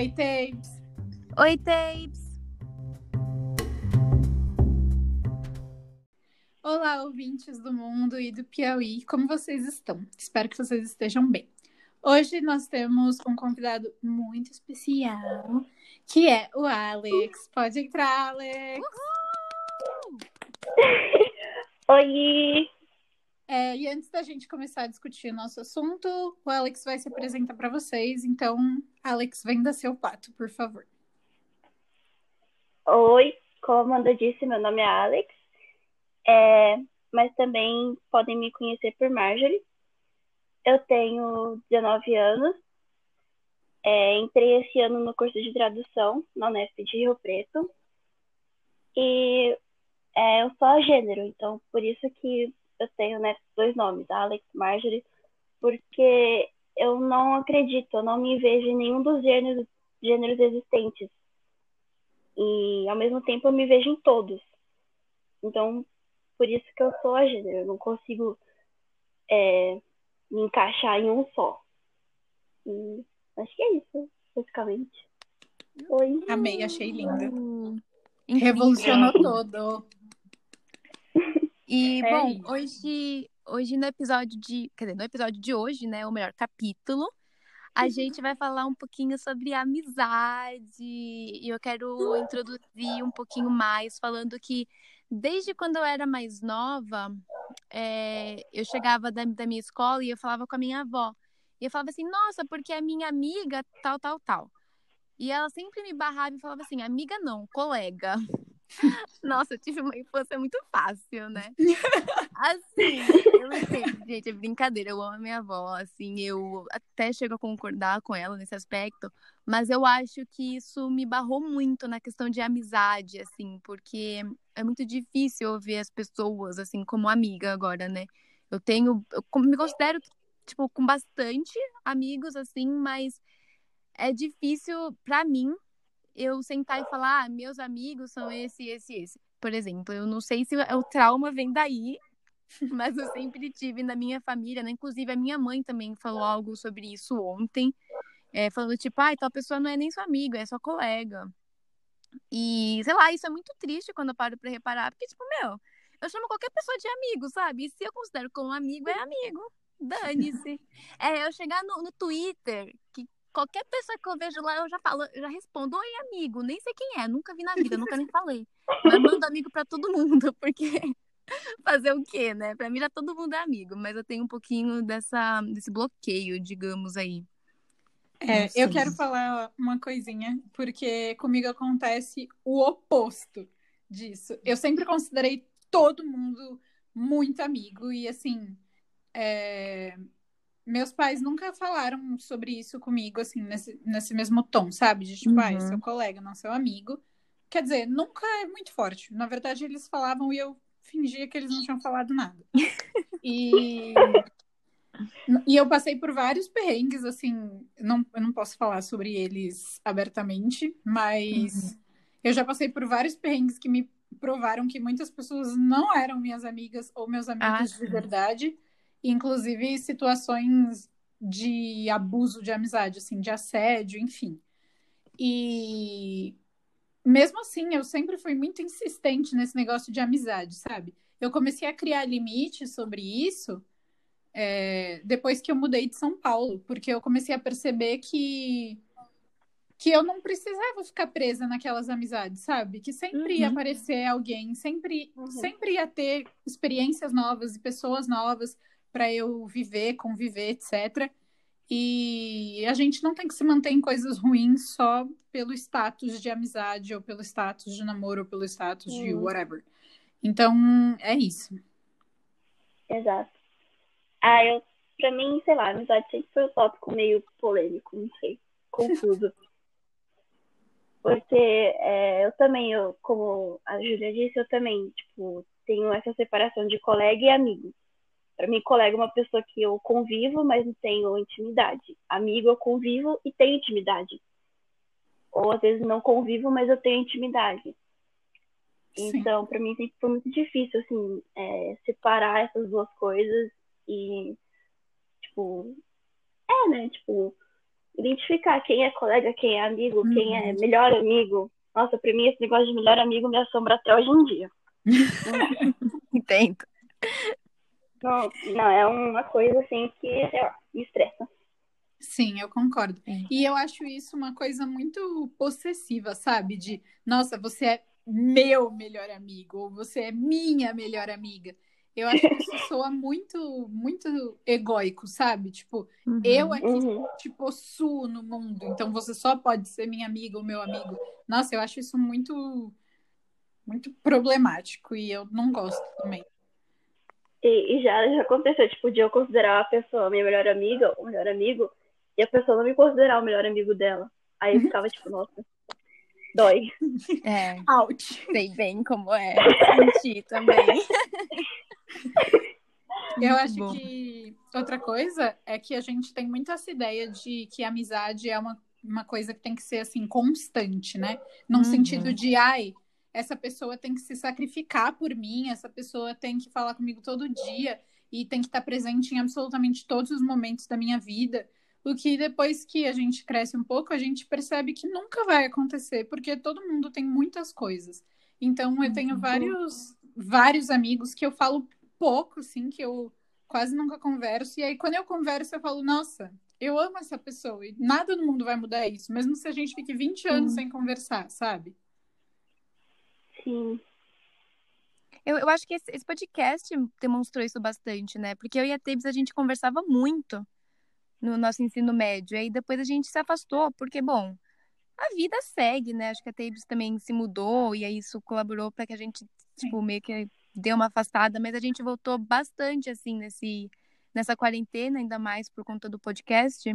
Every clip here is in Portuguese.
Oi, Tapes. Oi, Tapes. Olá, ouvintes do mundo e do Piauí. Como vocês estão? Espero que vocês estejam bem. Hoje nós temos um convidado muito especial, que é o Alex. Pode entrar, Alex. Oi! É, e antes da gente começar a discutir o nosso assunto, o Alex vai se apresentar para vocês. Então, Alex, venda seu pato, por favor. Oi, como Amanda disse, meu nome é Alex, é, mas também podem me conhecer por Marjorie. Eu tenho 19 anos, é, entrei esse ano no curso de tradução na Unesp de Rio Preto e é, eu sou a gênero, então por isso que eu tenho né, dois nomes, Alex Marjorie, porque eu não acredito, eu não me vejo em nenhum dos gêneros, gêneros existentes. E ao mesmo tempo eu me vejo em todos. Então, por isso que eu sou a gênero, eu não consigo é, me encaixar em um só. E acho que é isso, basicamente. Oi. Amei, achei lindo. Revolucionou todo. E, é bom, isso. hoje, hoje no episódio de. Quer dizer, no episódio de hoje, né? O melhor capítulo, a uhum. gente vai falar um pouquinho sobre amizade. E eu quero introduzir um pouquinho mais, falando que desde quando eu era mais nova, é, eu chegava da, da minha escola e eu falava com a minha avó. E eu falava assim, nossa, porque a minha amiga tal, tal, tal. E ela sempre me barrava e falava assim, amiga não, colega. Nossa, eu tive uma infância muito fácil, né? Assim, eu entendo, gente, é brincadeira. Eu amo a minha avó, assim, eu até chego a concordar com ela nesse aspecto, mas eu acho que isso me barrou muito na questão de amizade, assim, porque é muito difícil eu ver as pessoas, assim, como amiga agora, né? Eu tenho, eu me considero, tipo, com bastante amigos, assim, mas é difícil para mim eu sentar e falar, ah, meus amigos são esse, esse, esse. Por exemplo, eu não sei se o trauma vem daí, mas eu sempre tive na minha família, né? Inclusive a minha mãe também falou algo sobre isso ontem, é, falando tipo, ah, tal pessoa não é nem sua amiga, é sua colega. E, sei lá, isso é muito triste quando eu paro pra reparar, porque, tipo, meu, eu chamo qualquer pessoa de amigo, sabe? E se eu considero como amigo, é amigo. Dane-se. É, eu chegar no, no Twitter, que Qualquer pessoa que eu vejo lá, eu já falo, eu já respondo, oi, amigo, nem sei quem é, nunca vi na vida, nunca nem falei. Mas mando amigo para todo mundo, porque fazer o quê, né? Para mim já todo mundo é amigo, mas eu tenho um pouquinho dessa, desse bloqueio, digamos aí. É, eu quero falar uma coisinha, porque comigo acontece o oposto disso. Eu sempre considerei todo mundo muito amigo e assim, é, meus pais nunca falaram sobre isso comigo, assim, nesse, nesse mesmo tom, sabe? De tipo, uhum. ah, seu colega, não seu amigo. Quer dizer, nunca é muito forte. Na verdade, eles falavam e eu fingia que eles não tinham falado nada. E, e eu passei por vários perrengues, assim, não, eu não posso falar sobre eles abertamente, mas uhum. eu já passei por vários perrengues que me provaram que muitas pessoas não eram minhas amigas ou meus amigos ah, de verdade inclusive situações de abuso de amizade, assim, de assédio, enfim. E mesmo assim, eu sempre fui muito insistente nesse negócio de amizade, sabe? Eu comecei a criar limites sobre isso é, depois que eu mudei de São Paulo, porque eu comecei a perceber que que eu não precisava ficar presa naquelas amizades, sabe? Que sempre uhum. ia aparecer alguém, sempre, uhum. sempre ia ter experiências novas e pessoas novas para eu viver, conviver, etc. E a gente não tem que se manter em coisas ruins só pelo status de amizade, ou pelo status de namoro, ou pelo status de whatever. Então, é isso. Exato. Ah, eu, pra mim, sei lá, amizade sempre foi um tópico meio polêmico, não sei, confuso. Porque é, eu também, eu, como a Júlia disse, eu também, tipo, tenho essa separação de colega e amigo. Para mim, colega é uma pessoa que eu convivo, mas não tenho intimidade. Amigo eu convivo e tenho intimidade. Ou às vezes não convivo, mas eu tenho intimidade. Sim. Então, para mim sempre foi muito difícil, assim, é, separar essas duas coisas e, tipo, é, né, tipo, identificar quem é colega, quem é amigo, uhum. quem é melhor amigo. Nossa, pra mim esse negócio de melhor amigo me assombra até hoje em dia. Entendo. Não, não, é uma coisa assim que, sei lá, me estressa. Sim, eu concordo. E eu acho isso uma coisa muito possessiva, sabe? De, nossa, você é meu melhor amigo, ou você é minha melhor amiga. Eu acho que isso soa muito, muito egóico, sabe? Tipo, uhum, eu aqui uhum. te possuo no mundo, então você só pode ser minha amiga ou meu amigo. Nossa, eu acho isso muito, muito problemático e eu não gosto também. E, e já, já aconteceu, tipo, de eu considerar a pessoa minha melhor amiga ou melhor amigo, e a pessoa não me considerar o melhor amigo dela. Aí eu ficava, tipo, nossa, dói. É. Out. Sei bem como é. Senti também. Eu acho Bom. que outra coisa é que a gente tem muito essa ideia de que a amizade é uma, uma coisa que tem que ser assim constante, né? Num uhum. sentido de ai, essa pessoa tem que se sacrificar por mim, essa pessoa tem que falar comigo todo dia e tem que estar presente em absolutamente todos os momentos da minha vida. O que depois que a gente cresce um pouco, a gente percebe que nunca vai acontecer, porque todo mundo tem muitas coisas. Então eu tenho uhum. vários vários amigos que eu falo pouco, assim, que eu quase nunca converso. E aí, quando eu converso, eu falo, nossa, eu amo essa pessoa e nada no mundo vai mudar isso, mesmo se a gente fique 20 anos sem conversar, sabe? Sim. Eu, eu acho que esse, esse, podcast demonstrou isso bastante, né? Porque eu e a Tebs, a gente conversava muito no nosso ensino médio. E aí depois a gente se afastou, porque, bom, a vida segue, né? Acho que a Tebs também se mudou e aí isso colaborou para que a gente, tipo, meio que deu uma afastada, mas a gente voltou bastante assim nesse nessa quarentena, ainda mais por conta do podcast.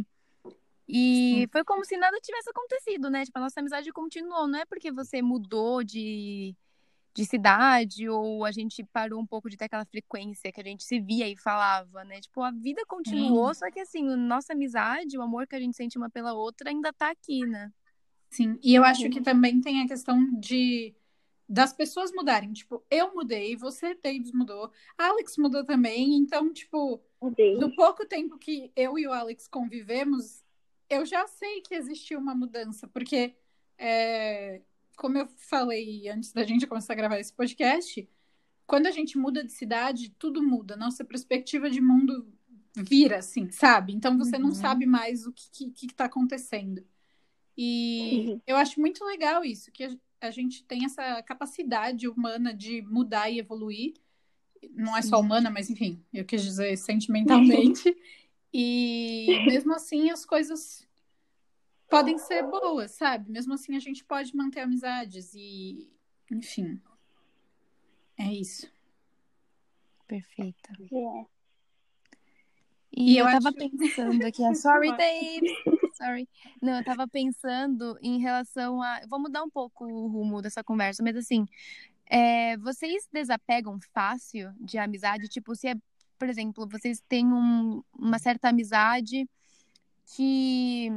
E Sim. foi como se nada tivesse acontecido, né? Tipo, a nossa amizade continuou, não é porque você mudou de, de cidade ou a gente parou um pouco de ter aquela frequência que a gente se via e falava, né? Tipo, a vida continuou, só que assim, a nossa amizade, o amor que a gente sente uma pela outra ainda tá aqui, né? Sim, e eu acho que também tem a questão de das pessoas mudarem. Tipo, eu mudei, você, Davis, mudou, Alex mudou também. Então, tipo, Mudei. no pouco tempo que eu e o Alex convivemos, eu já sei que existiu uma mudança, porque, é, como eu falei antes da gente começar a gravar esse podcast, quando a gente muda de cidade, tudo muda. Nossa perspectiva de mundo vira, assim, sabe? Então você uhum. não sabe mais o que, que, que tá acontecendo. E uhum. eu acho muito legal isso, que a gente tem essa capacidade humana de mudar e evoluir. Não é só humana, mas enfim, eu quis dizer sentimentalmente. e mesmo assim as coisas podem ser boas, sabe? Mesmo assim a gente pode manter amizades e, enfim. É isso. Perfeita. É. E, e eu, eu tava acho... pensando aqui, sorry, Dave. Sorry. Não, eu tava pensando em relação a. Vou mudar um pouco o rumo dessa conversa, mas assim, é... vocês desapegam fácil de amizade? Tipo, se é, por exemplo, vocês têm um... uma certa amizade que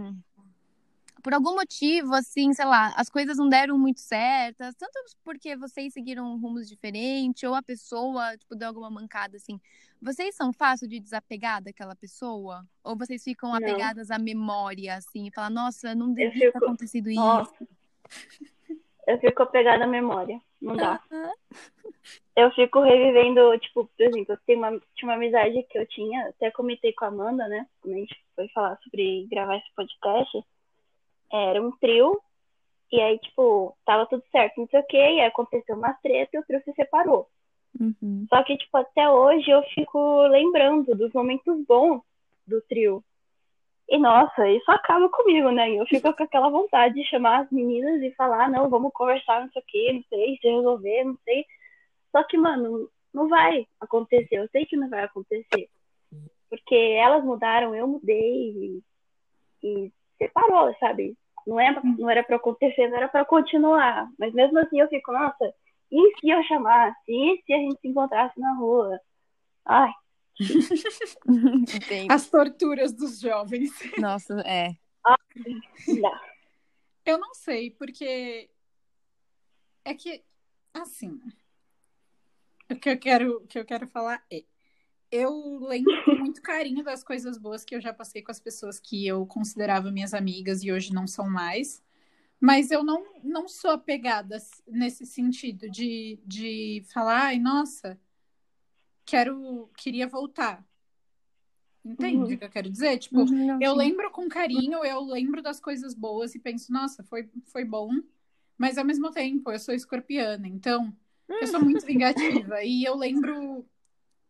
por algum motivo, assim, sei lá, as coisas não deram muito certas, tanto porque vocês seguiram rumos diferentes, ou a pessoa, tipo, deu alguma mancada, assim. Vocês são fáceis de desapegar daquela pessoa? Ou vocês ficam não. apegadas à memória, assim, e falam, nossa, não devia fico... ter acontecido nossa. isso? Eu fico apegada à memória, não dá. Eu fico revivendo, tipo, por exemplo, eu tenho uma, tinha uma amizade que eu tinha, até comentei com a Amanda, né, quando a gente foi falar sobre gravar esse podcast, era um trio, e aí, tipo, tava tudo certo, não sei o que, e aí aconteceu uma treta e o trio se separou. Uhum. Só que, tipo, até hoje eu fico lembrando dos momentos bons do trio. E, nossa, isso acaba comigo, né? Eu fico com aquela vontade de chamar as meninas e falar, não, vamos conversar, não sei o que, não sei, se resolver, não sei. Só que, mano, não vai acontecer, eu sei que não vai acontecer. Porque elas mudaram, eu mudei, e, e separou, sabe? Não, é, não era para acontecer, não era para continuar. Mas mesmo assim eu fico, nossa, e se eu chamasse? E se a gente se encontrasse na rua? Ai. As torturas dos jovens. Nossa, é. não. Eu não sei, porque é que, assim, o que eu quero, o que eu quero falar é eu lembro com muito carinho das coisas boas que eu já passei com as pessoas que eu considerava minhas amigas e hoje não são mais. Mas eu não, não sou apegada nesse sentido de, de falar, ai, nossa, quero, queria voltar. Entende uhum. o que eu quero dizer? Tipo, uhum, eu lembro com carinho, eu lembro das coisas boas e penso, nossa, foi, foi bom. Mas ao mesmo tempo, eu sou escorpiana, então eu sou muito vingativa. e eu lembro.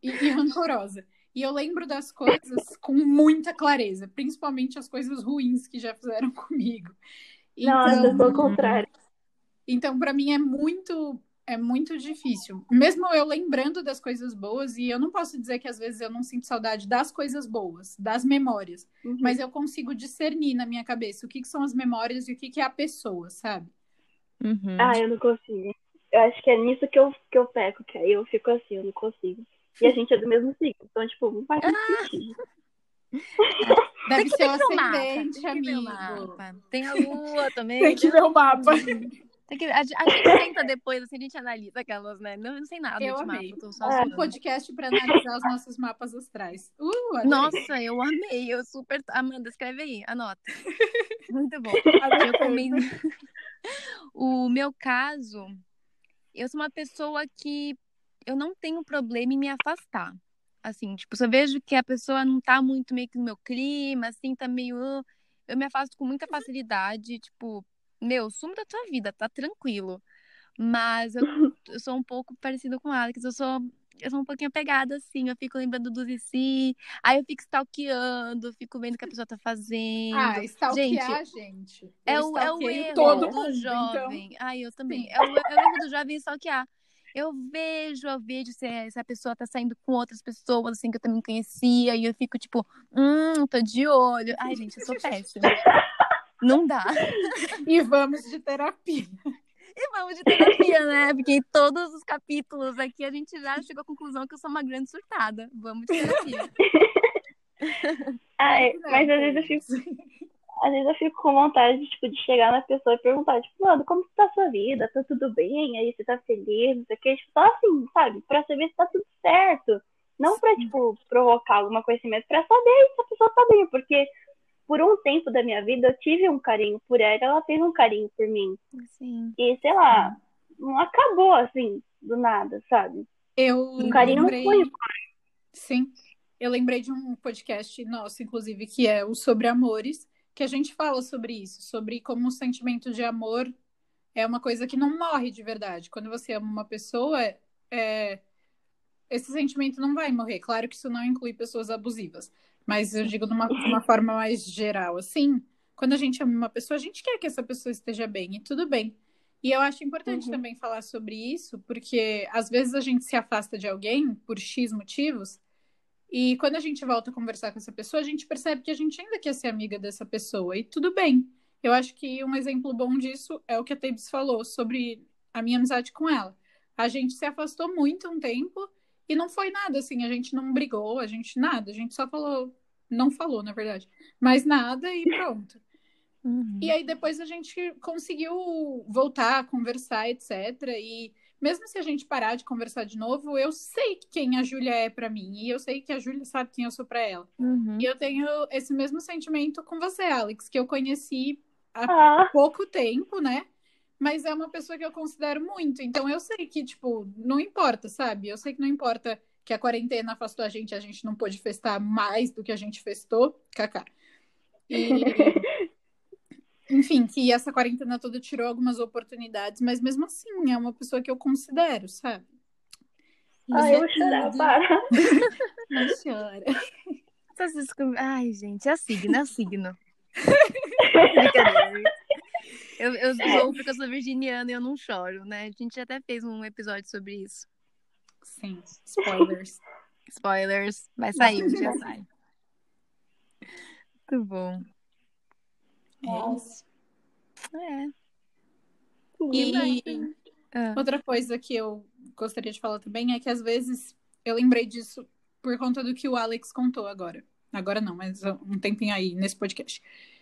E, e rancorosa. E eu lembro das coisas com muita clareza, principalmente as coisas ruins que já fizeram comigo. Então, Nossa, eu sou o contrário. Então, para mim é muito é muito difícil. Mesmo eu lembrando das coisas boas, e eu não posso dizer que às vezes eu não sinto saudade das coisas boas, das memórias, uhum. mas eu consigo discernir na minha cabeça o que, que são as memórias e o que, que é a pessoa, sabe? Uhum. Ah, eu não consigo. Eu acho que é nisso que eu, que eu peco, que aí eu fico assim, eu não consigo. E a gente é do mesmo signo, então, tipo, não faz ah! sentido. Deve tem ser o ascendente, amigo. Tem a lua também. tem que ver o mapa. Tem que, a, gente tenta depois, assim, a gente analisa aquelas, né? Não, não sei nada eu de amei. mapa. Tô é, um podcast para analisar os nossos mapas astrais. Uh, Nossa, eu amei. Eu super. Amanda, escreve aí, anota. Muito bom. eu o meu caso, eu sou uma pessoa que eu não tenho problema em me afastar. Assim, tipo, se eu vejo que a pessoa não tá muito meio que no meu clima, assim, tá meio. Eu me afasto com muita facilidade, tipo, meu, sumo da tua vida, tá tranquilo. Mas eu, eu sou um pouco parecida com o Alex, eu sou eu sou um pouquinho apegada, assim, eu fico lembrando do Zizi, aí eu fico stalkeando, fico vendo o que a pessoa tá fazendo. Ah, stalkear, gente. gente. É o, é o erro todo do mundo, jovem. Então... Ai, eu também. É o, é o erro do jovem stalkear. Eu vejo, eu vejo se, se a pessoa tá saindo com outras pessoas, assim, que eu também conhecia, e eu fico tipo, hum, tô de olho. Ai, gente, eu sou péssima. Não dá. E vamos de terapia. E vamos de terapia, né? Porque em todos os capítulos aqui a gente já chegou à conclusão que eu sou uma grande surtada. Vamos de terapia. Ai, mas às vezes eu fico. Às vezes eu fico com vontade tipo, de chegar na pessoa e perguntar, tipo, mano, como tá a sua vida? Tá tudo bem? Aí você tá feliz? Não sei o que. Tipo, só assim, sabe? Pra saber se tá tudo certo. Não pra, tipo, provocar alguma coisa assim, mas pra saber se a pessoa tá bem. Porque por um tempo da minha vida eu tive um carinho por ela, ela teve um carinho por mim. Sim. E sei lá, não acabou assim do nada, sabe? Eu o carinho lembrei... não foi. Sim. Eu lembrei de um podcast nosso, inclusive, que é o Sobre Amores, que a gente fala sobre isso, sobre como o sentimento de amor é uma coisa que não morre de verdade. Quando você ama uma pessoa, é... esse sentimento não vai morrer. Claro que isso não inclui pessoas abusivas. Mas eu digo de uma, de uma forma mais geral, assim, quando a gente ama uma pessoa, a gente quer que essa pessoa esteja bem, e tudo bem. E eu acho importante uhum. também falar sobre isso, porque às vezes a gente se afasta de alguém por X motivos, e quando a gente volta a conversar com essa pessoa, a gente percebe que a gente ainda quer ser amiga dessa pessoa, e tudo bem. Eu acho que um exemplo bom disso é o que a Tebs falou sobre a minha amizade com ela. A gente se afastou muito um tempo e não foi nada assim, a gente não brigou, a gente nada, a gente só falou, não falou, na verdade. Mas nada e pronto. Uhum. E aí depois a gente conseguiu voltar a conversar, etc. E mesmo se a gente parar de conversar de novo, eu sei quem a Júlia é para mim. E eu sei que a Júlia sabe quem eu sou para ela. Uhum. E eu tenho esse mesmo sentimento com você, Alex, que eu conheci há ah. pouco tempo, né? Mas é uma pessoa que eu considero muito. Então eu sei que, tipo, não importa, sabe? Eu sei que não importa que a quarentena afastou a gente, a gente não pôde festar mais do que a gente festou, kaká. E, enfim, que essa quarentena toda tirou algumas oportunidades, mas mesmo assim é uma pessoa que eu considero, sabe? Ai, eu vou chorar, para. Não chora. Ai, gente, é signo, é signo. Brincadeira. Eu, eu sou porque eu sou virginiana e eu não choro, né? A gente até fez um episódio sobre isso. Sim, spoilers. spoilers. Vai sair, um dia sai. Muito bom. É isso. É. E ah. outra coisa que eu gostaria de falar também é que às vezes eu lembrei disso por conta do que o Alex contou agora. Agora não, mas um tempinho aí nesse podcast.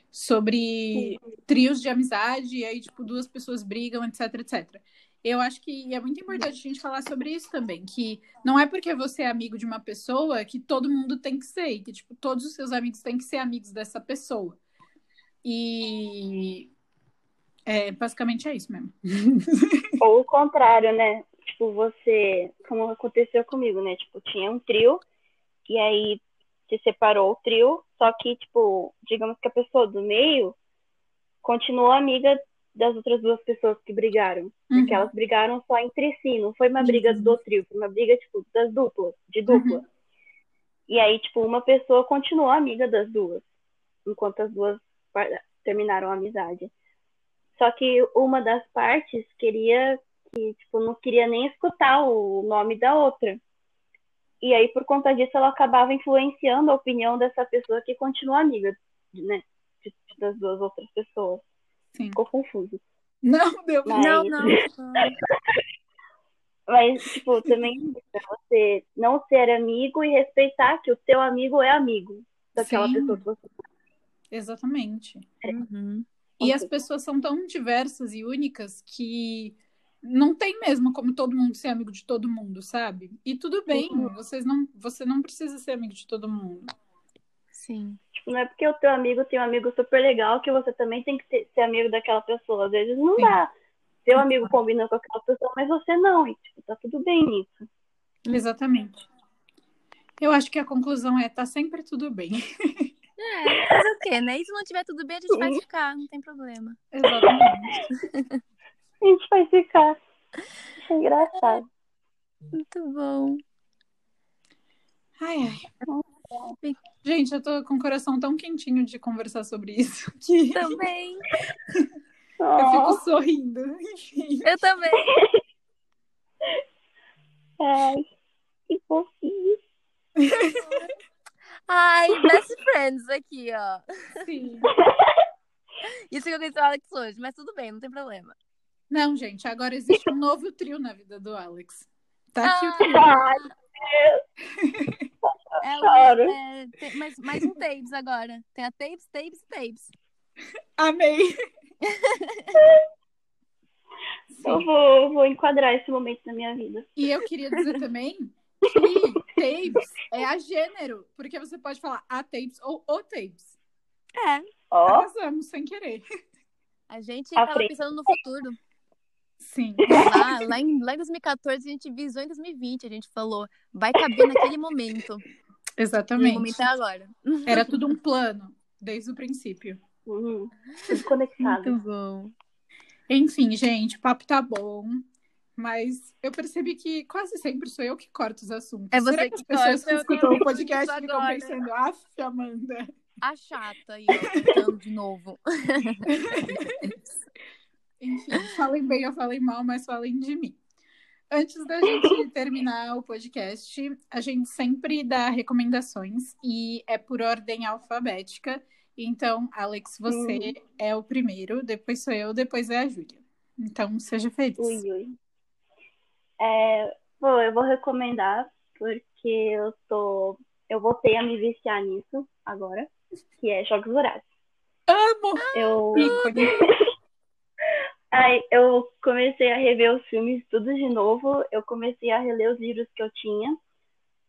Sobre trios de amizade, e aí, tipo, duas pessoas brigam, etc, etc eu acho que é muito importante a gente falar sobre isso também, que não é porque você é amigo de uma pessoa que todo mundo tem que ser, e que tipo, todos os seus amigos têm que ser amigos dessa pessoa. E é, basicamente é isso mesmo. Ou o contrário, né? Tipo, você, como aconteceu comigo, né? Tipo, tinha um trio, e aí se separou o trio, só que, tipo, digamos que a pessoa do meio continuou amiga das outras duas pessoas que brigaram. Uhum. Porque elas brigaram só entre si, não foi uma briga uhum. do trio, foi uma briga, tipo, das duplas, de dupla. Uhum. E aí, tipo, uma pessoa continuou amiga das duas, enquanto as duas terminaram a amizade. Só que uma das partes queria que, tipo, não queria nem escutar o nome da outra. E aí, por conta disso, ela acabava influenciando a opinião dessa pessoa que continua amiga, né? Das duas outras pessoas. Sim. Ficou confuso. Não, deu Mas... Não, não. Mas, tipo, também você não ser amigo e respeitar que o teu amigo é amigo daquela Sim. pessoa que você Exatamente. É. Uhum. E as pessoas são tão diversas e únicas que não tem mesmo como todo mundo ser amigo de todo mundo, sabe? E tudo bem, uhum. vocês não, você não precisa ser amigo de todo mundo. Sim. Tipo, não é porque o teu amigo tem um amigo super legal que você também tem que ter, ser amigo daquela pessoa. Às vezes não Sim. dá. Seu amigo combina com aquela pessoa, mas você não. E, tipo, tá tudo bem nisso. Exatamente. Eu acho que a conclusão é tá sempre tudo bem. É, fazer o quê, né? E se não tiver tudo bem, a gente vai ficar, não tem problema. Exatamente. a gente vai ficar. É engraçado. Muito bom. Ai, ai. Gente, eu tô com o coração tão quentinho de conversar sobre isso. Que... Também. eu fico sorrindo. Enfim. Eu também. Ai, que fofinho. Ai, best friends aqui, ó. Sim. Isso que eu conheci o Alex hoje, mas tudo bem, não tem problema. Não, gente, agora existe um novo trio na vida do Alex. Tá aqui o trio. Ai, é, é, tem, mais, mais um tapes agora. Tem a tapes, tapes e tapes. Amei. eu vou, vou enquadrar esse momento na minha vida. E eu queria dizer também que tapes é a gênero, porque você pode falar a tapes ou o tapes. É. Ó. Arrasamos sem querer. A gente tava pensando no futuro. Sim. Lá, lá, em, lá em 2014, a gente visou em 2020. A gente falou, vai caber naquele momento. Exatamente. momento é agora. Era tudo um plano, desde o princípio. Uhum. Tudo conectado. Muito bom. Enfim, gente, o papo tá bom. Mas eu percebi que quase sempre sou eu que corto os assuntos. É você Será que, as pessoas corta, que escutam o podcast ficam pensando, af, Amanda. A chata aí, ó, de novo. Enfim, falem bem ou falem mal, mas falem de mim. Antes da gente terminar o podcast, a gente sempre dá recomendações e é por ordem alfabética. Então, Alex, você uhum. é o primeiro, depois sou eu, depois é a Júlia. Então, seja feliz. Ui, ui. É, bom, eu vou recomendar porque eu tô. Eu voltei a me viciar nisso agora, que é Jogos Vorazes. Amo! Eu. Aí eu comecei a rever os filmes tudo de novo, eu comecei a reler os livros que eu tinha.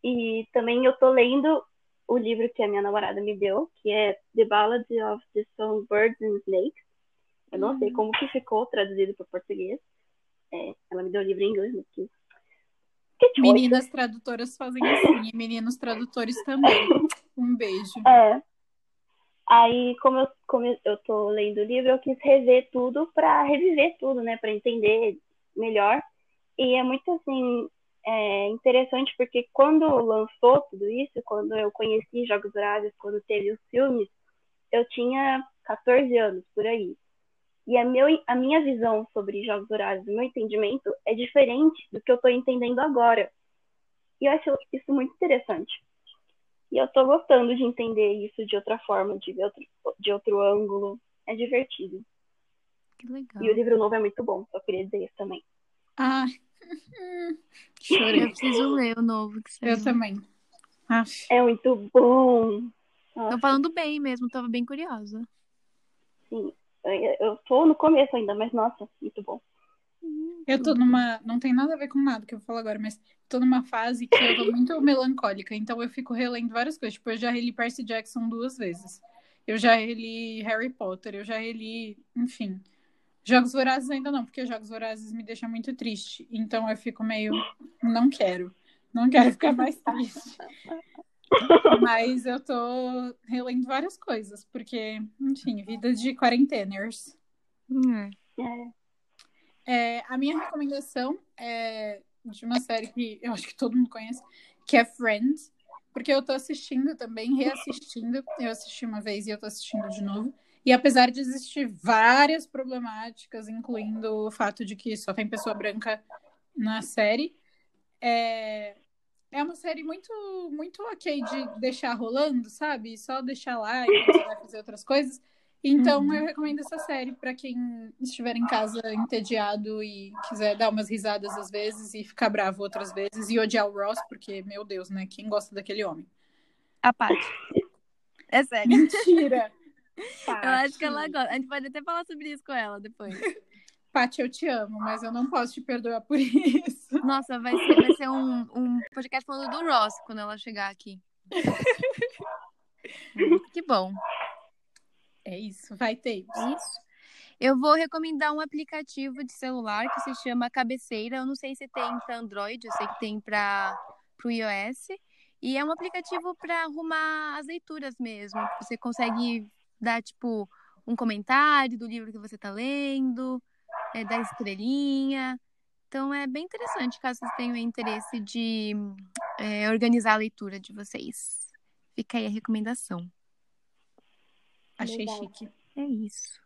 E também eu tô lendo o livro que a minha namorada me deu, que é The Ballad of the Songbirds and Snakes. Eu não uhum. sei como que ficou traduzido para português. É, ela me deu o livro em inglês, mas que... que Meninas tradutoras fazem assim, e meninos tradutores também. Um beijo. É. Aí, como eu, como eu tô lendo o livro, eu quis rever tudo para reviver tudo, né? Para entender melhor. E é muito, assim, é interessante porque quando lançou tudo isso, quando eu conheci Jogos Vorazes, quando teve os filmes, eu tinha 14 anos, por aí. E a, meu, a minha visão sobre Jogos Vorazes, o meu entendimento, é diferente do que eu estou entendendo agora. E eu acho isso muito interessante. E eu estou gostando de entender isso de outra forma, de, outro, de outro ângulo. É divertido. Que legal. E o livro novo é muito bom, só queria dizer isso também. Ah, chorei. Eu preciso ler o novo. Que eu também. Ah. É muito bom. Tô falando bem mesmo, tava bem curiosa. Sim, eu tô no começo ainda, mas nossa, muito bom. Eu tô numa. Não tem nada a ver com nada que eu vou falar agora, mas tô numa fase que eu tô muito melancólica, então eu fico relendo várias coisas. Tipo, eu já reli Percy Jackson duas vezes. Eu já reli Harry Potter, eu já reli, enfim. Jogos Vorazes ainda não, porque Jogos Vorazes me deixam muito triste. Então eu fico meio. Não quero. Não quero ficar mais triste. Mas eu tô relendo várias coisas, porque, enfim, vida de quarenteners. Hum. É, a minha recomendação é de uma série que eu acho que todo mundo conhece, que é Friends, porque eu tô assistindo também, reassistindo. Eu assisti uma vez e eu tô assistindo de novo. E apesar de existir várias problemáticas, incluindo o fato de que só tem pessoa branca na série, é, é uma série muito, muito ok de deixar rolando, sabe? Só deixar lá e você vai fazer outras coisas. Então, Uhum. eu recomendo essa série para quem estiver em casa entediado e quiser dar umas risadas às vezes e ficar bravo outras vezes e odiar o Ross, porque, meu Deus, né? Quem gosta daquele homem? A Paty. É sério. Mentira! Eu acho que ela gosta. A gente pode até falar sobre isso com ela depois. Paty, eu te amo, mas eu não posso te perdoar por isso. Nossa, vai ser, vai ser um, um podcast falando do Ross quando ela chegar aqui. Que bom. É isso, vai ter. Isso. Eu vou recomendar um aplicativo de celular que se chama Cabeceira. Eu não sei se tem para Android, eu sei que tem para o iOS. E é um aplicativo para arrumar as leituras mesmo. Você consegue dar, tipo, um comentário do livro que você está lendo, é, dar estrelinha. Então é bem interessante caso vocês tenham interesse de é, organizar a leitura de vocês. Fica aí a recomendação. Achei Legal. chique. É isso.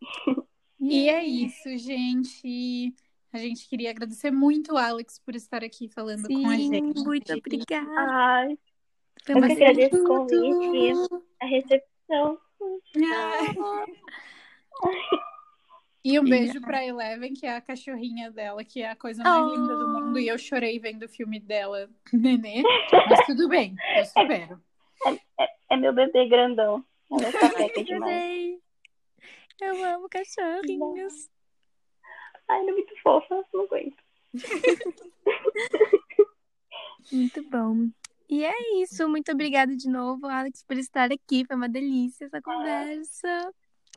E é isso, gente. A gente queria agradecer muito o Alex por estar aqui falando com a Sim, gente. muito obrigada. Ai, Foi eu que agradeço o convite, a recepção. Ah. E um Sim. beijo pra Eleven, que é a cachorrinha dela, que é a coisa mais Oh. linda do mundo. E eu chorei vendo o filme dela, Nenê. Mas tudo bem, eu supero. É meu bebê grandão. Ela é demais. Adorei. Eu amo cachorrinhos. Ai, ela é muito fofa, não aguento. Muito bom. E é isso. Muito obrigada de novo, Alex, por estar aqui. Foi uma delícia essa conversa.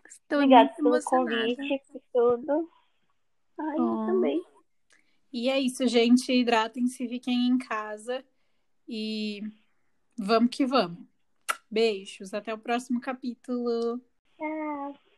Estou Obrigada muito pelo emocionada. convite, por tudo. Ai, eu também. E é isso, gente. Hidratem-se, fiquem em casa. E vamos que vamos. Beijos, até o próximo capítulo. Tchau.